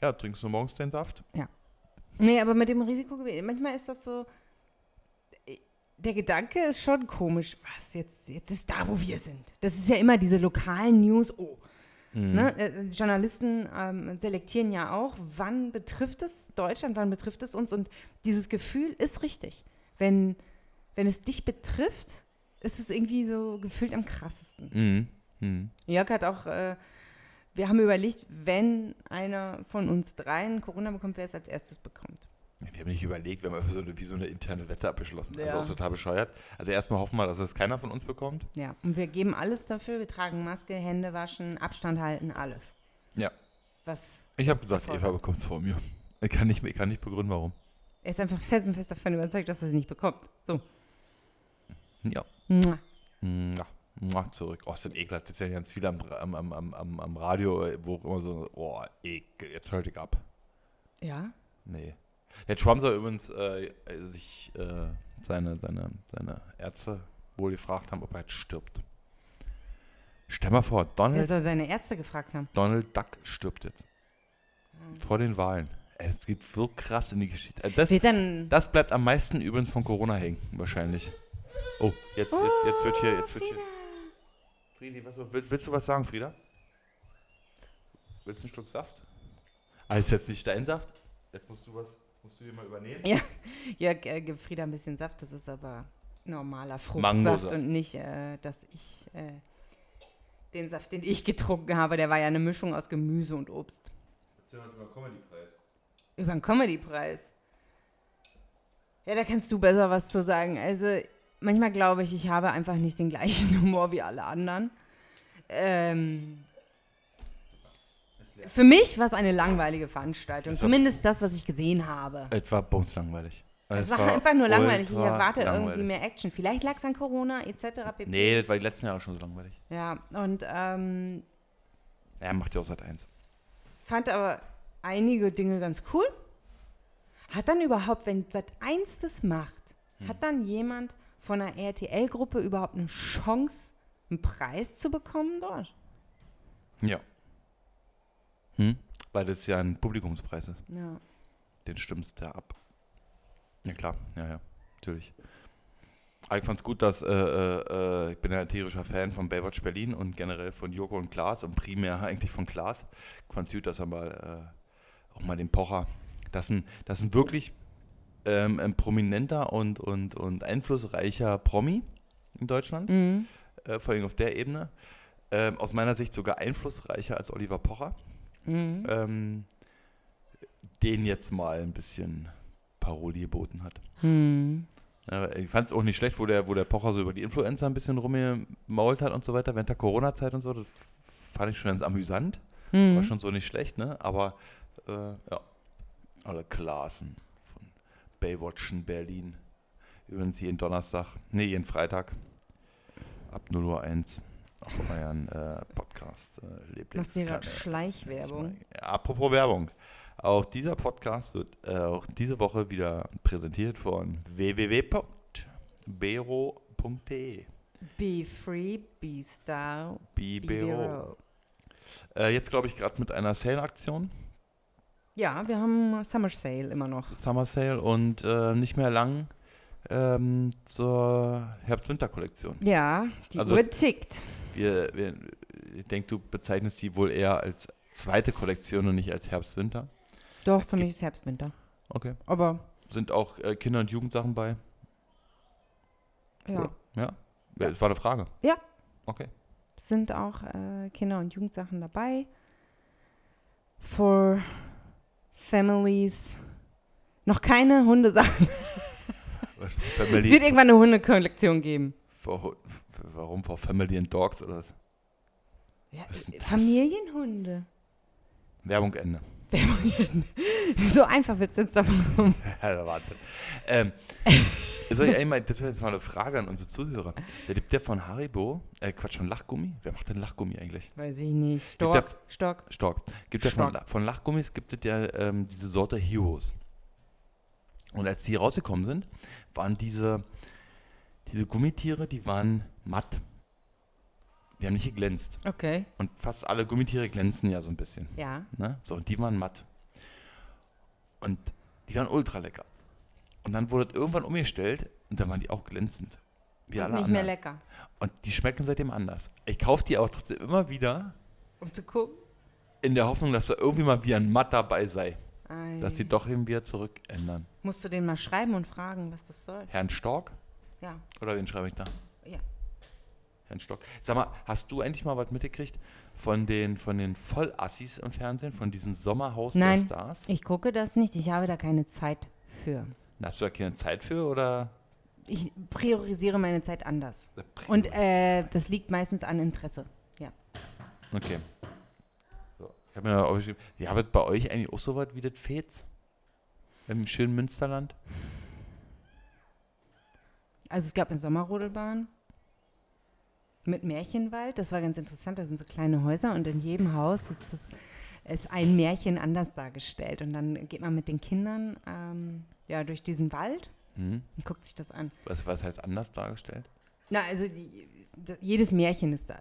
ja, trinkst du morgens den Saft? Ja. Nee, aber mit dem Risiko, manchmal ist das so, der Gedanke ist schon komisch. Was, jetzt, jetzt ist da, wo wir sind. Das ist ja immer diese lokalen News. Oh, Ne? Äh, Journalisten ähm, selektieren ja auch, wann betrifft es Deutschland, wann betrifft es uns. Und dieses Gefühl ist richtig. Wenn, wenn es dich betrifft, ist es irgendwie so gefühlt am krassesten. Mhm. Mhm. Jörg hat auch, äh, wir haben überlegt, wenn einer von uns dreien Corona bekommt, wer es als erstes bekommt. Wir haben nicht überlegt, wir haben einfach so eine, wie so eine interne Wette abgeschlossen. Ja. Also auch total bescheuert. Also erstmal hoffen wir, dass es keiner von uns bekommt. Ja, und wir geben alles dafür. Wir tragen Maske, Hände waschen, Abstand halten, alles. Ja. Was Ich habe ist gesagt, Eva bekommt es vor mir. Ich kann, nicht, ich kann nicht begründen, warum. Er ist einfach fest und fest davon überzeugt, dass er es nicht bekommt. So. Ja. Mua. Ja. Mua, zurück. Oh, es sind ekelhaft. Das sind ganz viele am, am, am, am, am, Radio, wo auch immer so, oh, ekel, jetzt hört ich ab. Ja? Nee. Der Trump soll übrigens äh, sich äh, seine, seine, seine Ärzte wohl gefragt haben, ob er jetzt stirbt. Stell mal vor, Der Donald, soll seine Ärzte gefragt haben. Donald Duck stirbt jetzt. Vor den Wahlen. Das geht so krass in die Geschichte. Äh, Das, das bleibt am meisten übrigens von Corona hängen, wahrscheinlich. Oh, jetzt, jetzt, jetzt wird hier, jetzt wird hier. Friedi, was, willst, willst du was sagen, Frieda? Willst du einen Schluck Saft? Ah, ist jetzt nicht dein Saft? Jetzt musst du was, musst du hier mal übernehmen. Ja, [laughs] Jörg äh, gibt Frieda ein bisschen Saft, das ist aber normaler Fruchtsaft und nicht, äh, dass ich äh, den Saft, den ich getrunken habe, der war ja eine Mischung aus Gemüse und Obst. Erzähl uns über Comedy-Preis. Über den Comedy-Preis. Ja, da kannst du besser was zu sagen. Also, manchmal glaube ich, ich habe einfach nicht den gleichen [laughs] Humor wie alle anderen. Ähm, für mich war es eine langweilige Veranstaltung. Es war- Zumindest das, was ich gesehen habe. Etwa bumslangweilig. Es war, einfach nur langweilig. Ich erwarte irgendwie langweilig. mehr Action. Vielleicht lag es an Corona etc. pp. Nee, das war die letzten Jahre schon so langweilig. Ja, und ähm, Er macht ja auch seit eins. fand aber einige Dinge ganz cool. Hat dann überhaupt, wenn Sat 1 das macht, Hm. hat dann jemand von einer RTL-Gruppe überhaupt eine Chance, einen Preis zu bekommen dort? Ja. Hm? Weil das ja ein Publikumspreis ist. Ja. Den stimmst du ab. Ja klar, ja, ja, natürlich. Aber ich fand's gut, dass äh, äh, äh, ich bin ja ein tierischer Fan von Baywatch Berlin und generell von Joko und Klaas und primär eigentlich von Klaas. Ich fand's gut, dass er mal äh, auch mal den Pocher, das ist ein, das ist ein wirklich ähm, ein prominenter und, und, und einflussreicher Promi in Deutschland, Mhm. äh, vor allem auf der Ebene. Ähm, aus meiner Sicht sogar einflussreicher als Oliver Pocher Mhm. ähm, den jetzt mal ein bisschen Paroli geboten hat. Mhm. Ich fand es auch nicht schlecht, wo der, wo der Pocher so über die Influencer ein bisschen rumgemault hat und so weiter, während der Corona-Zeit und so. Das fand ich schon ganz amüsant. War Mhm. schon so nicht schlecht, ne? Aber äh, ja, alle Klassen von Baywatch in Berlin. Übrigens jeden Donnerstag, nee, jeden Freitag ab 0 Uhr 1 auf euren äh, Podcast äh, Machst du gerade Schleichwerbung? Apropos Werbung. Auch dieser Podcast wird äh, auch diese Woche wieder präsentiert von www.bero.de. Be free, be style, be Bibero. Vero. Äh, jetzt glaube ich gerade mit einer Sale-Aktion, Ja, wir haben Summer Sale immer noch. Summer Sale und äh, nicht mehr lang ähm, zur Herbst-Winter-Kollektion. Ja, die Also- Uhr tickt. Wir, wir, ich denke, du bezeichnest sie wohl eher als zweite Kollektion und nicht als Herbst-Winter. Doch, für mich ist Herbst, Winter. Okay. Aber, Sind auch äh, Kinder- und Jugendsachen bei? ja. Oder? Ja? Das war eine Frage. Ja. Okay. sind auch äh, Kinder- und Jugendsachen dabei. For Families. Noch keine Hundesachen. [laughs] [laughs] Es wird irgendwann eine Hundekollektion geben. For, warum? For Family and Dogs oder was? Ja, Was ist denn das? Familienhunde. Werbung Ende. [laughs] so einfach wird es jetzt davon kommen. [laughs] Ja, der Wahnsinn. Ähm, soll ich einmal, das wäre jetzt mal eine Frage an unsere Zuhörer. Der gibt der von Haribo, äh, Quatsch, von Lachgummi? Wer macht denn Lachgummi eigentlich? Weiß ich nicht. Gibt der- Stock. Stock. Stork. Gibt der von, Stork. Von Lachgummis, gibt es ja ähm, diese Sorte Heroes. Und als die rausgekommen sind, waren diese, diese Gummitiere, die waren matt. Die haben nicht geglänzt. Okay. Und fast alle Gummitiere glänzen ja so ein bisschen. Ja. Ne? So, und die waren matt. Und Die waren ultra lecker. Und dann wurde es irgendwann umgestellt und dann waren die auch glänzend. Wie Und alle nicht mehr anderen. lecker. Und die schmecken seitdem anders. Ich kaufe die auch trotzdem immer wieder Um zu gucken. in der Hoffnung, dass da irgendwie mal wieder ein Matt dabei sei. Ei. Dass sie doch eben wieder zurückändern. Musst du den mal schreiben und fragen, was das soll. Herrn Stork? Ja. Oder wen schreibe ich da? Ja. Herrn Stock. Sag mal, hast du endlich mal was mitgekriegt von den, von den Vollassis im Fernsehen, von diesem Sommerhaus Nein. der Stars? Ich gucke das nicht. Ich habe da keine Zeit für. Hast du da keine Zeit für oder? Ich priorisiere meine Zeit anders. Und äh, das liegt meistens an Interesse. Ja. Okay. Ich habe mir da aufgeschrieben, ja, aber bei euch eigentlich auch so was wie das Fez? Im schönen Münsterland? Also es gab eine Sommerrodelbahn mit Märchenwald. Das war ganz interessant. Da sind so kleine Häuser und in jedem Haus ist, das, ist ein Märchen anders dargestellt. Und dann geht man mit den Kindern ähm, ja, durch diesen Wald Hm? und guckt sich das an. Was, was heißt anders dargestellt? Na, also die, jedes Märchen ist da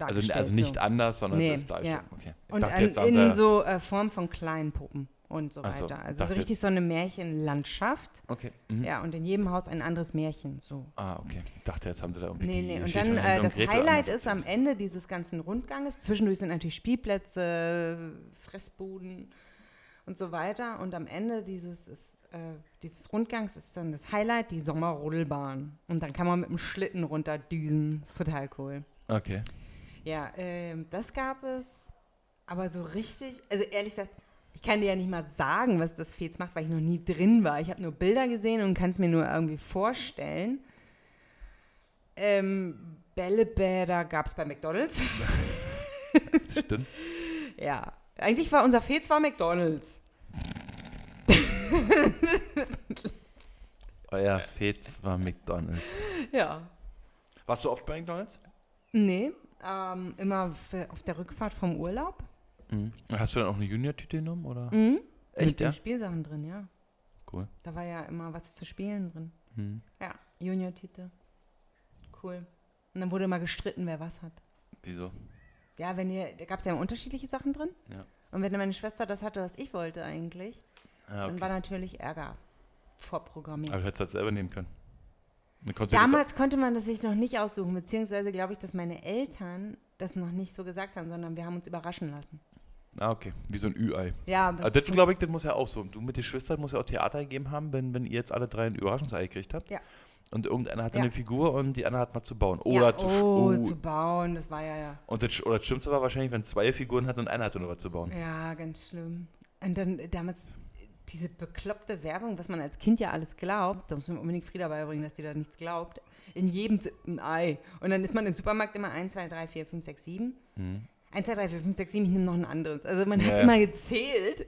Also, also nicht so. anders, sondern Nee, es ist dargestellt. ja. Okay. Und an, in so äh, Form von kleinen Puppen und so so, weiter. Also dachte so richtig jetzt- so eine Märchenlandschaft. Okay. Mhm. Ja, und in jedem Haus ein anderes Märchen. So. Ah, okay. Ich dachte, jetzt haben sie da irgendwie Nee, nee. Und dann äh, das Gretel Highlight ist am. Ende dieses ganzen Rundganges. Zwischendurch sind natürlich Spielplätze, Fressbuden und so weiter. Und am Ende dieses, ist, äh, dieses Rundgangs ist dann das Highlight, die Sommerrodelbahn. Und dann kann man mit dem Schlitten runterdüsen. Ist total cool. Okay. Ja, ähm, das gab es. Aber so richtig, also ehrlich gesagt, ich kann dir ja nicht mal sagen, was das Fez macht, weil ich noch nie drin war. Ich habe nur Bilder gesehen und kann es mir nur irgendwie vorstellen. Ähm, Bällebäder gab es bei McDonalds. Das stimmt. [laughs] ja, eigentlich war unser Fez war McDonalds. [laughs] Euer Fett war McDonalds. Ja. Warst du oft bei McDonalds? Nee, ähm, immer auf der Rückfahrt vom Urlaub. Mhm. Hast du dann auch eine Junior-Tüte genommen? Oder? Mhm. Echt, Mit den ja? Spielsachen drin, ja. Cool. Da war ja immer was zu spielen drin. Mhm. Ja, Junior-Titel. Cool. Und dann wurde immer gestritten, wer was hat. Wieso? Ja, wenn ihr, da gab es ja unterschiedliche Sachen drin. Ja. Und wenn meine Schwester das hatte, was ich wollte eigentlich, Ah, dann okay. war natürlich Ärger vorprogrammiert. Aber du hättest das selber nehmen können. Damals konnte man das sich noch nicht aussuchen, beziehungsweise glaube ich, dass meine Eltern das noch nicht so gesagt haben, sondern wir haben uns überraschen lassen. Ah, okay. Wie so ein Ü-Ei. Ja, Also das glaube ich, das muss ja auch so. Du mit den Schwestern muss ja auch Theater gegeben haben, wenn, wenn ihr jetzt alle drei ein Überraschungsei gekriegt habt. Ja. Und irgendeiner hatte Ja. eine Figur und die andere hat mal zu bauen. Oder ja, zu oh, oh, zu bauen, das war ja, ja. Und das, oder das Schlimmste war wahrscheinlich, wenn zwei Figuren hat und einer hatte nur was zu bauen. Ja, ganz schlimm. Und dann damals diese bekloppte Werbung, was man als Kind ja alles glaubt, da muss man unbedingt Frieda beibringen, dass die da nichts glaubt, in jedem siebten Ei. Und dann ist man im Supermarkt immer 1, 2, 3, 4, 5, 6, 7. 1, 2, 3, 4, 5, 6, 7, ich nehme noch ein anderes. Also man hat Ja. immer gezählt,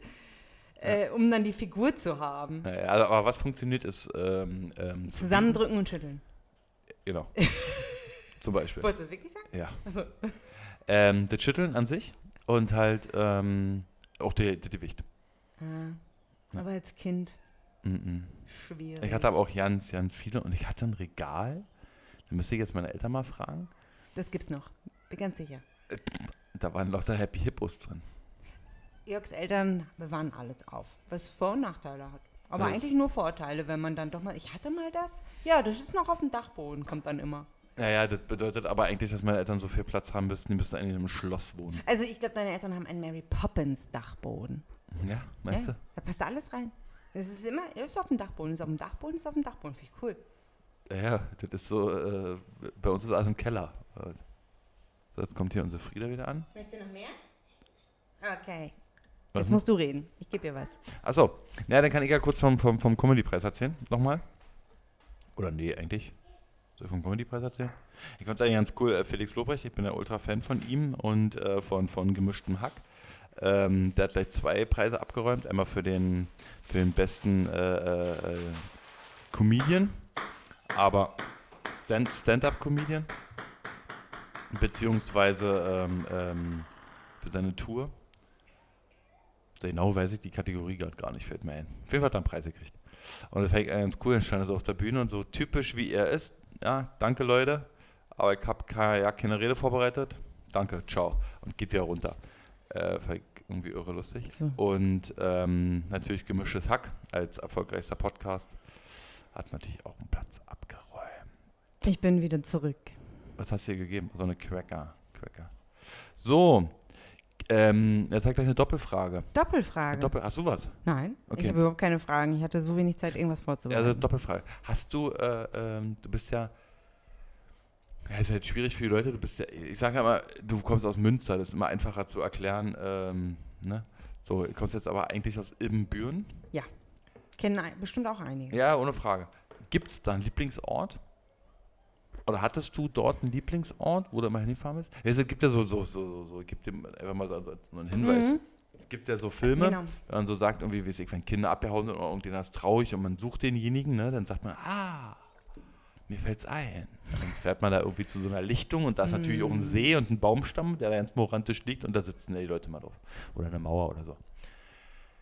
äh, um dann die Figur zu haben. Naja, also, aber was funktioniert ist ähm, ähm, zu Zusammendrücken und schütteln. Genau. [laughs] Zum Beispiel. Wolltest du das wirklich sagen? Ja. Achso. Ähm, das Schütteln an sich und halt ähm, auch der Gewicht. Ah, aber als Kind Mhm. schwierig. Ich hatte aber auch ganz, ganz viele und ich hatte ein Regal. Da müsste ich jetzt meine Eltern mal fragen. Das gibt's noch. Bin ganz sicher. Da waren lauter Happy Hippos drin. Jörgs Eltern bewahren alles auf, was Vor- und Nachteile hat. Aber Das- eigentlich nur Vorteile, wenn man dann doch mal. Ich hatte mal das. Ja, das ist noch auf dem Dachboden, kommt dann immer. Naja, das bedeutet aber eigentlich, dass meine Eltern so viel Platz haben müssten, die müssten eigentlich in einem Schloss wohnen. Also ich glaube, deine Eltern haben einen Mary Poppins Dachboden. Ja, meinst ja, Da passt alles rein. Das ist immer, ist auf dem Dachboden, ist auf dem Dachboden, ist auf dem Dachboden. Finde ich cool. du? Ja, ja, das ist so, äh, bei uns ist alles im Keller. So, jetzt kommt hier unsere Frieda wieder an. Möchtest du noch mehr? Okay. Was Jetzt musst du reden. Ich gebe dir was. Achso, na, dann kann ich ja kurz vom, vom, vom Comedy-Preis erzählen. Nochmal. Oder nee, eigentlich. Soll ich vom Comedy-Preis erzählen? Ich fand es eigentlich ganz cool, äh, Felix Lobrecht, ich bin ja Ultra-Fan von ihm und äh, von, von gemischtem Hack. Ähm, der hat gleich zwei Preise abgeräumt. Einmal für den, für den besten äh, äh, Comedian, aber Stand- Stand-Up-Comedian. beziehungsweise ähm, ähm, für seine Tour. Genau weiß ich die Kategorie gerade gar nicht, fällt mir ein. Auf jeden Fall hat er einen Preis gekriegt. Und das fand ich ganz cool, dann stand er so auf der Bühne und so typisch wie er ist. Ja, danke Leute, aber ich habe keine, ja, keine Rede vorbereitet. Danke, ciao. Und geht wieder runter. Äh, irgendwie irre lustig. So. Und ähm, natürlich Gemischtes Hack als erfolgreichster Podcast hat natürlich auch einen Platz abgeräumt. Ich bin wieder zurück. Was hast du hier gegeben? So eine Cracker. Cracker. So, ähm, jetzt hat gleich eine Doppelfrage. Doppelfrage. Doppel, hast du was? Nein, Okay. ich habe überhaupt keine Fragen. Ich hatte so wenig Zeit, irgendwas vorzubereiten. Also Doppelfrage. Hast du, äh, ähm, du bist ja, ja, ist halt schwierig für die Leute, du bist ja, ich sage ja immer, du kommst aus Münster, das ist immer einfacher zu erklären, ähm, ne? So, du kommst jetzt aber eigentlich aus Ibbenbüren. Kennen ein- bestimmt auch einige. Ja, ohne Frage. Gibt es da einen Lieblingsort? Oder hattest du dort einen Lieblingsort, wo du immer hingefahren bist? Ja, Es gibt ja so, so, so, so, gibt dem einfach mal so, einen Hinweis. Mhm. Es gibt ja so Filme, Genau. wenn man so sagt, irgendwie, wie weiß ich, wenn Kinder abgehauen sind oder irgendjemand ist traurig und man sucht denjenigen, ne, dann sagt man, ah, mir fällt's ein. Dann fährt man da irgendwie zu so einer Lichtung und da ist natürlich auch ein See und ein Baumstamm, der da ganz morantisch liegt und da sitzen die Leute mal drauf. Oder eine Mauer oder so.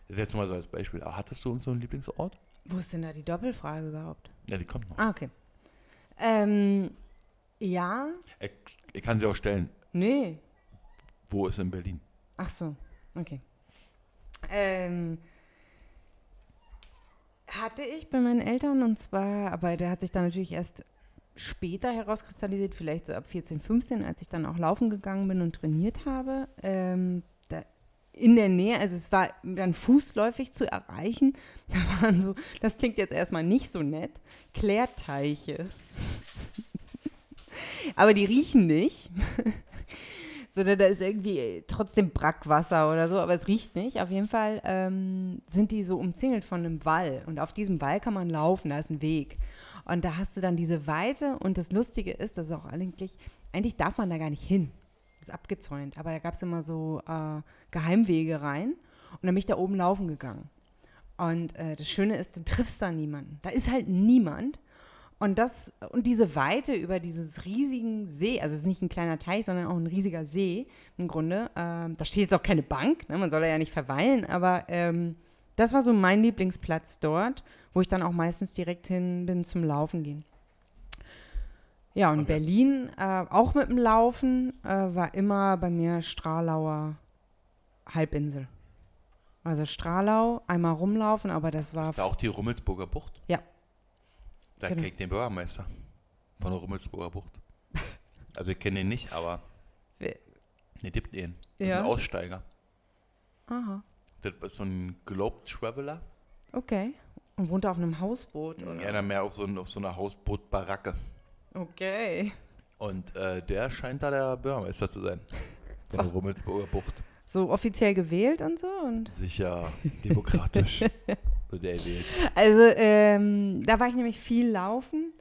Jetzt mal so als Beispiel. Aber hattest du irgend so einen Lieblingsort? Wo ist denn da die Doppelfrage überhaupt? Ja, die kommt noch. Ah, okay. Ähm, ja, Ich, ich kann sie auch stellen. nee. Wo ist in Berlin? Ach so, okay. Ähm, hatte ich bei meinen Eltern und zwar, aber der hat sich dann natürlich erst später herauskristallisiert, vielleicht so ab 14, 15, als ich dann auch laufen gegangen bin und trainiert habe. Ähm, in der Nähe, also es war dann fußläufig zu erreichen. [laughs] Da waren so, das klingt jetzt erstmal nicht so nett, Klärteiche. [laughs] aber die riechen nicht. [laughs] sondern da ist irgendwie trotzdem Brackwasser oder so, aber es riecht nicht. Auf jeden Fall ähm, sind die so umzingelt von einem Wall und auf diesem Wall kann man laufen, da ist ein Weg. Und da hast du dann diese Weite und das Lustige ist, das ist auch eigentlich, eigentlich darf man da gar nicht hin. Das ist abgezäunt, aber da gab es immer so äh, Geheimwege rein und dann bin ich da oben laufen gegangen. Und äh, das Schöne ist, du triffst da niemanden. Da ist halt niemand. Und das und diese Weite über dieses riesigen See, also es ist nicht ein kleiner Teich, sondern auch ein riesiger See im Grunde. Ähm, da steht jetzt auch keine Bank, ne? man soll ja nicht verweilen, aber ähm, das war so mein Lieblingsplatz dort, wo ich dann auch meistens direkt hin bin zum Laufen gehen. Ja, und Okay. Berlin, äh, auch mit dem Laufen, äh, war immer bei mir Stralauer Halbinsel. Also Stralau, einmal rumlaufen, aber das war Ist da auch die Rummelsburger Bucht? Ja. Da Genau. kenn ich den Bürgermeister von der Rummelsburger Bucht. [laughs] Also ich kenne den nicht, aber ne, gibt den. Das Ja. ist ein Aussteiger. Aha, Das ist so ein Globe Traveler. okay. Und wohnt auf einem Hausboot, oder? Ja, dann mehr auf so, auf so einer Hausbootbaracke. Okay. Und äh, der scheint da der Bürgermeister zu sein. [laughs] Von der Rummelsburger Bucht. So offiziell gewählt und so. Und Sicher demokratisch [laughs] wird der wählt. also, ähm, da war ich nämlich viel laufen,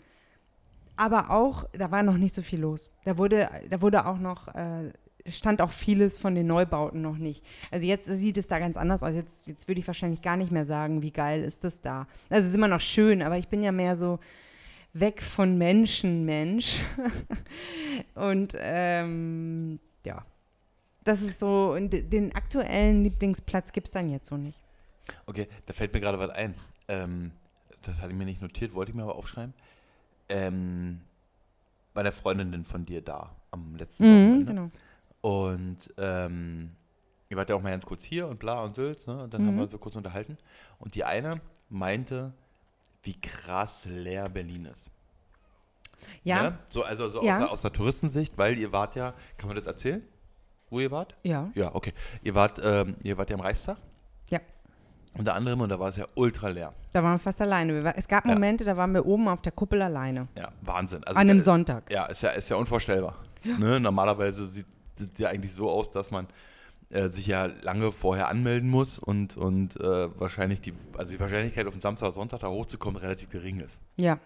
aber auch, da war noch nicht so viel los. Da wurde, da wurde auch noch, äh, stand auch vieles von den Neubauten noch nicht. Also jetzt sieht es da ganz anders aus. Jetzt, jetzt würde ich wahrscheinlich gar nicht mehr sagen, wie geil ist das da. Also es ist immer noch schön, aber ich bin ja mehr so weg von Menschen, Mensch. [laughs] Und ähm, ja, das ist so, den aktuellen Lieblingsplatz gibt es dann jetzt so nicht. Okay, da fällt mir gerade was ein. Ähm, das hatte ich mir nicht notiert, wollte ich mir aber aufschreiben. Ähm, bei der Freundin von dir da am letzten Wochenende. genau. Und ähm, ihr wart ja auch mal ganz kurz hier und bla und Sülz, ne? Und dann haben Mhm. wir uns so kurz unterhalten. Und die eine meinte, wie krass leer Berlin ist. Ja, Ne? So, also so Ja. aus, der, aus der Touristensicht, weil ihr wart ja, kann man das erzählen? Wo ihr wart? ja, Ja, okay. Ihr wart, ähm, ihr wart ja am Reichstag. Ja. Unter anderem, und da war es ja ultra leer. da waren wir fast alleine. Es gab Ja. Momente, da waren wir oben auf der Kuppel alleine. Ja, Wahnsinn. Also, an einem äh, Sonntag. Ja, ist ja, ist ja unvorstellbar. Ne? Normalerweise sieht es ja eigentlich so aus, dass man äh, sich ja lange vorher anmelden muss und, und äh, wahrscheinlich die, also die Wahrscheinlichkeit auf den Samstag oder Sonntag da hochzukommen relativ gering ist. Ja.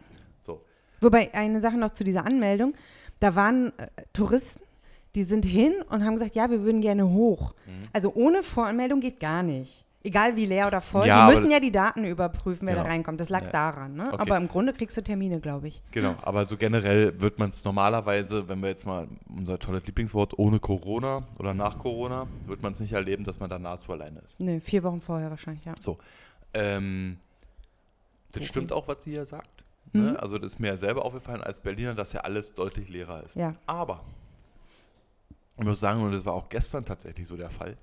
So. Wobei, eine Sache noch zu dieser Anmeldung. Da waren äh, Touristen, die sind hin und haben gesagt, ja, wir würden gerne hoch. Mhm. Also ohne Voranmeldung geht gar nicht. Egal wie leer oder voll. Ja, die müssen ja die Daten überprüfen, wer da Genau. reinkommt. Das lag Ja. daran. Ne? Okay. Aber im Grunde kriegst du Termine, glaube ich. Genau, aber so generell wird man es normalerweise, wenn wir jetzt mal unser tolles Lieblingswort ohne Corona oder nach Corona, wird man es nicht erleben, dass man da nahezu alleine ist. Ne, vier Wochen vorher wahrscheinlich, ja. So. Ähm, das Okay. stimmt auch, was sie hier sagt. Mhm. Ne? Also das ist mir ja selber aufgefallen als Berliner, dass ja alles deutlich leerer ist. Ja. Aber, ich muss sagen, und das war auch gestern tatsächlich so der Fall,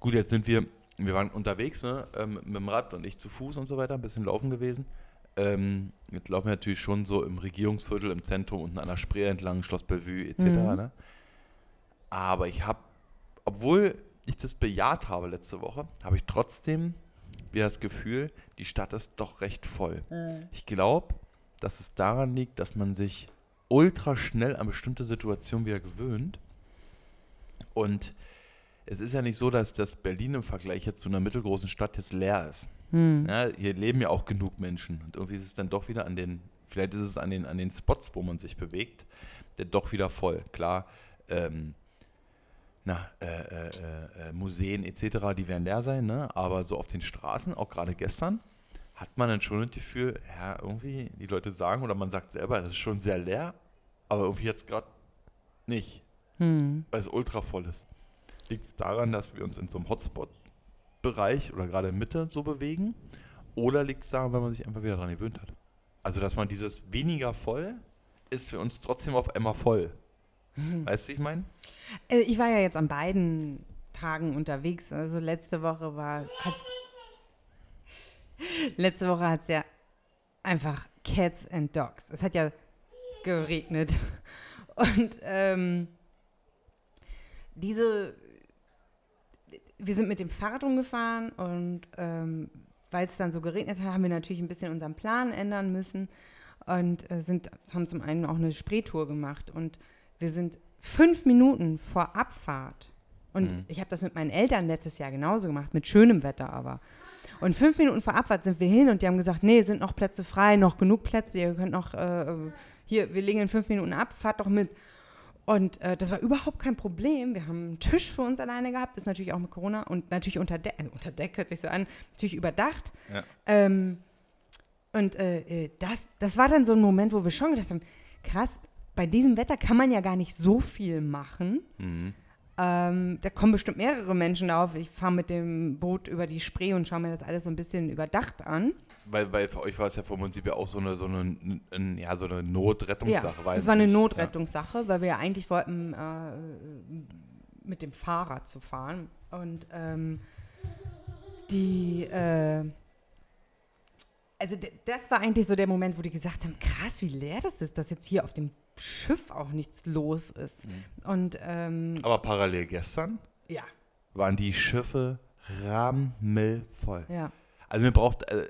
Gut, jetzt sind wir, wir waren unterwegs, ne, ähm, mit dem Rad und ich zu Fuß und so weiter, ein bisschen laufen gewesen. Ähm, jetzt laufen wir natürlich schon so im Regierungsviertel, im Zentrum, unten an der Spree entlang, Schloss Bellevue etc. Mhm. Ne? Aber ich habe, obwohl ich das bejaht habe letzte Woche, habe ich trotzdem wieder das Gefühl, die Stadt ist doch recht voll. Ich glaube, dass es daran liegt, dass man sich ultra schnell an bestimmte Situationen wieder gewöhnt. Und es ist ja nicht so, dass das Berlin im Vergleich jetzt zu einer mittelgroßen Stadt jetzt leer ist. Hm. Ja, hier leben ja auch genug Menschen. Und irgendwie ist es dann doch wieder an den, vielleicht ist es an den, an den Spots, wo man sich bewegt, dann doch wieder voll. Klar, ähm, na, äh, äh, äh, Museen etc., die werden leer sein, ne? aber so auf den Straßen, auch gerade gestern, hat man dann schon das Gefühl, ja, irgendwie, die Leute sagen oder man sagt selber, es ist schon sehr leer, aber irgendwie jetzt gerade nicht, Hm. weil es ultra voll ist. Liegt es daran, dass wir uns in so einem Hotspot-Bereich oder gerade in Mitte so bewegen? Oder liegt es daran, weil man sich einfach wieder daran gewöhnt hat? Also, dass man dieses weniger voll ist für uns trotzdem auf einmal voll. Weißt du, wie ich meine? Äh, Ich war ja jetzt an beiden Tagen unterwegs. Also letzte Woche war, hat's, [laughs] letzte Woche hat es ja einfach Cats and Dogs. Es hat ja geregnet. [laughs] Und ähm, diese, wir sind mit dem Fahrrad rumgefahren und ähm, weil es dann so geregnet hat, haben wir natürlich ein bisschen unseren Plan ändern müssen und äh, sind, haben zum einen auch eine Spreetour gemacht und wir sind fünf Minuten vor Abfahrt. Und Mhm. ich habe das mit meinen Eltern letztes Jahr genauso gemacht, mit schönem Wetter aber. Und fünf Minuten vor Abfahrt sind wir hin und die haben gesagt, nee, sind noch Plätze frei, noch genug Plätze, ihr könnt noch, äh, hier, wir legen in fünf Minuten ab, fahrt doch mit. Und äh, das war überhaupt kein Problem. Wir haben einen Tisch für uns alleine gehabt, ist natürlich auch mit Corona und natürlich unter Deck, äh, unter Deck hört sich so an, natürlich überdacht. Ja. Ähm, und äh, äh, das, das war dann so ein Moment, wo wir schon gedacht haben, krass, bei diesem Wetter kann man ja gar nicht so viel machen. Mhm. Ähm, da kommen bestimmt mehrere Menschen darauf. Ich fahre mit dem Boot über die Spree und schaue mir das alles so ein bisschen überdacht an. Weil, weil für euch war es ja vom Prinzip ja auch so eine, so eine, n- ja, so eine Notrettungssache. ja, das war eine ich. Notrettungssache, weil wir ja eigentlich wollten, äh, mit dem Fahrrad zu fahren. Und ähm, die, äh, also das war eigentlich so der Moment, wo die gesagt haben, krass, wie leer das ist, dass jetzt hier auf dem Schiff auch nichts los ist. Und ähm. Aber parallel gestern ja, waren die Schiffe rammelvoll. ja. Also mir braucht, äh,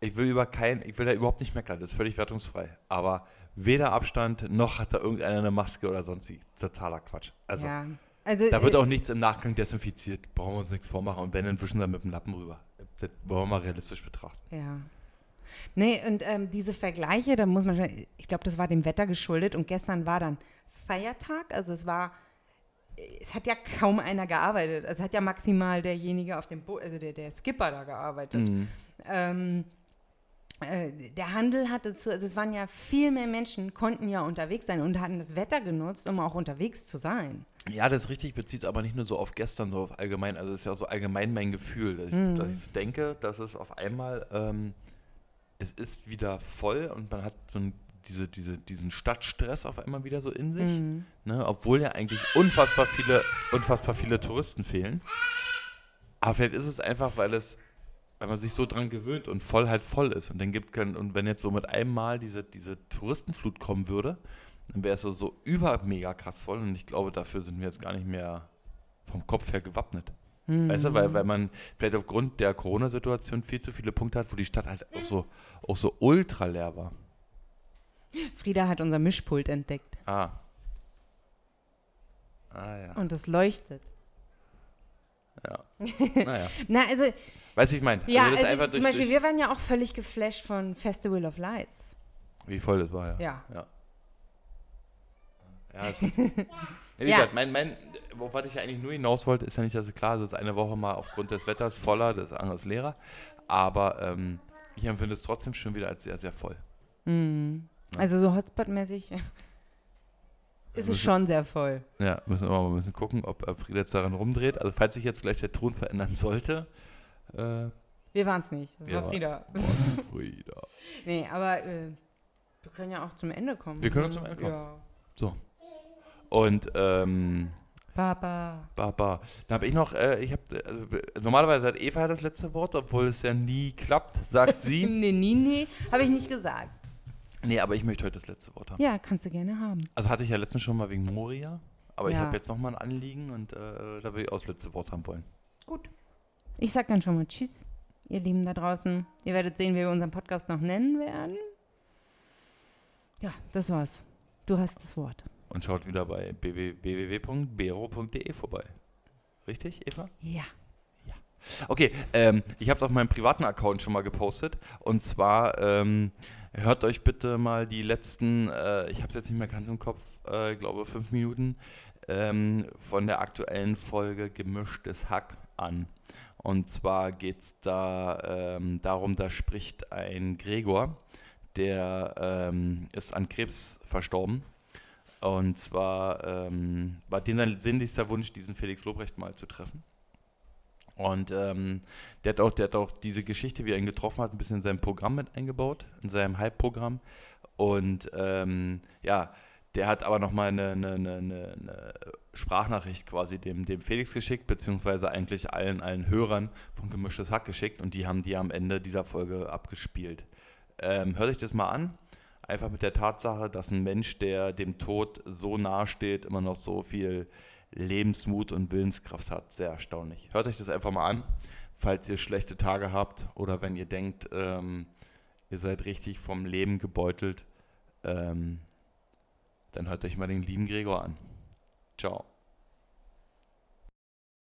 ich will über kein, ich will da überhaupt nicht meckern, das ist völlig wertungsfrei. Aber weder Abstand noch hat da irgendeiner eine Maske oder sonstig. Totaler Quatsch. Also ja. Also, da wird äh, auch nichts im Nachgang desinfiziert. Brauchen wir uns nichts vormachen. Und wenn, dann wischen wir mit dem Lappen rüber. Das wollen wir mal realistisch betrachten. Ja. Nee, und ähm, diese Vergleiche, da muss man schon, ich glaube, das war dem Wetter geschuldet und gestern war dann Feiertag, also es war, es hat ja kaum einer gearbeitet, es hat ja maximal derjenige auf dem Boot, also der, der Skipper da gearbeitet. Mhm. Ähm, äh, der Handel hatte zu, also es waren ja viel mehr Menschen, konnten ja unterwegs sein und hatten das Wetter genutzt, um auch unterwegs zu sein. Ja, das ist richtig, bezieht es aber nicht nur so auf gestern, so auf allgemein. Also, das ist ja so allgemein mein Gefühl, dass, Mhm. ich, dass ich so denke, dass es auf einmal, ähm, es ist wieder voll und man hat so ein, diese, diese, diesen Stadtstress auf einmal wieder so in sich. Mhm. Ne, obwohl ja eigentlich unfassbar viele, unfassbar viele Touristen fehlen. Aber vielleicht ist es einfach, weil es, weil man sich so dran gewöhnt und voll halt voll ist. Und dann gibt kein, und wenn jetzt so mit einem Mal diese, diese Touristenflut kommen würde, dann wäre es so, so über mega krass voll. Und ich glaube, dafür sind wir jetzt gar nicht mehr vom Kopf her gewappnet. Weißt du, weil, weil man vielleicht aufgrund der Corona-Situation viel zu viele Punkte hat, wo die Stadt halt auch so, auch so ultra leer war. Frieda hat unser Mischpult entdeckt Ah. Ah ja. und es leuchtet. ja. [laughs] naja. Na, also Weißt du, wie ich meine? Ja, also einfach zum Beispiel, wir waren ja auch völlig geflasht von Festival of Lights. wie voll das war, ja. Ja. Ja, ja das. [laughs] Ja, Wie gesagt, mein, mein, worauf ich ja eigentlich nur hinaus wollte, ist ja nicht, dass es klar ist, dass eine Woche mal aufgrund des Wetters voller, das andere ist leerer. Aber ähm, ich empfinde es trotzdem schon wieder als sehr, sehr voll. Mhm. Ja. Also so Hotspot-mäßig ist es schon sehr voll. Ja, müssen wir mal ein bisschen gucken, ob Frieda jetzt daran rumdreht. Also, falls sich jetzt gleich der Ton verändern [laughs] sollte, äh, Wir waren es nicht, das war Frieda. boah, [laughs] Frieda. Nee, aber äh, wir können ja auch zum Ende kommen. Wir können zum Ende kommen. Ja. So. Und ähm, Papa. Baba. Da habe ich noch, äh, ich habe, äh, normalerweise hat Eva das letzte Wort, obwohl es ja nie klappt, sagt sie. [laughs] Nee, nee, nee. Habe ich nicht gesagt. nee, aber ich möchte heute das letzte Wort haben. Ja, kannst du gerne haben. Also hatte ich ja letztens schon mal wegen Moria, aber ich Ja. habe jetzt nochmal ein Anliegen und äh, da würde ich auch das letzte Wort haben wollen. Gut. Ich sag dann schon mal Tschüss, ihr Lieben da draußen. Ihr werdet sehen, wie wir unseren Podcast noch nennen werden. Ja, das war's. Du hast das Wort. Und schaut wieder bei www.bero.de vorbei. Richtig, Eva? Ja. Okay, ähm, ich habe es auf meinem privaten Account schon mal gepostet. Und zwar ähm, hört euch bitte mal die letzten, äh, ich habe es jetzt nicht mehr ganz im Kopf, äh, glaube fünf Minuten ähm, von der aktuellen Folge Gemischtes Hack an. Und zwar geht es da ähm, darum, da spricht ein Gregor, der ähm, ist an Krebs verstorben. Und zwar ähm, war den sein sinnlichster Wunsch, diesen Felix Lobrecht mal zu treffen. Und ähm, der, hat auch, der hat auch diese Geschichte, wie er ihn getroffen hat, ein bisschen in sein Programm mit eingebaut, in seinem Halbprogramm. Und ähm, ja, der hat aber nochmal eine, eine, eine, eine Sprachnachricht quasi dem, dem Felix geschickt, beziehungsweise eigentlich allen, allen Hörern von Gemischtes Hack geschickt und die haben die am Ende dieser Folge abgespielt. Ähm, hört euch das mal an. Einfach mit der Tatsache, dass ein Mensch, der dem Tod so nahe steht, immer noch so viel Lebensmut und Willenskraft hat. Sehr erstaunlich. Hört euch das einfach mal an, falls ihr schlechte Tage habt oder wenn ihr denkt, ähm, ihr seid richtig vom Leben gebeutelt, ähm, dann hört euch mal den lieben Gregor an. Ciao.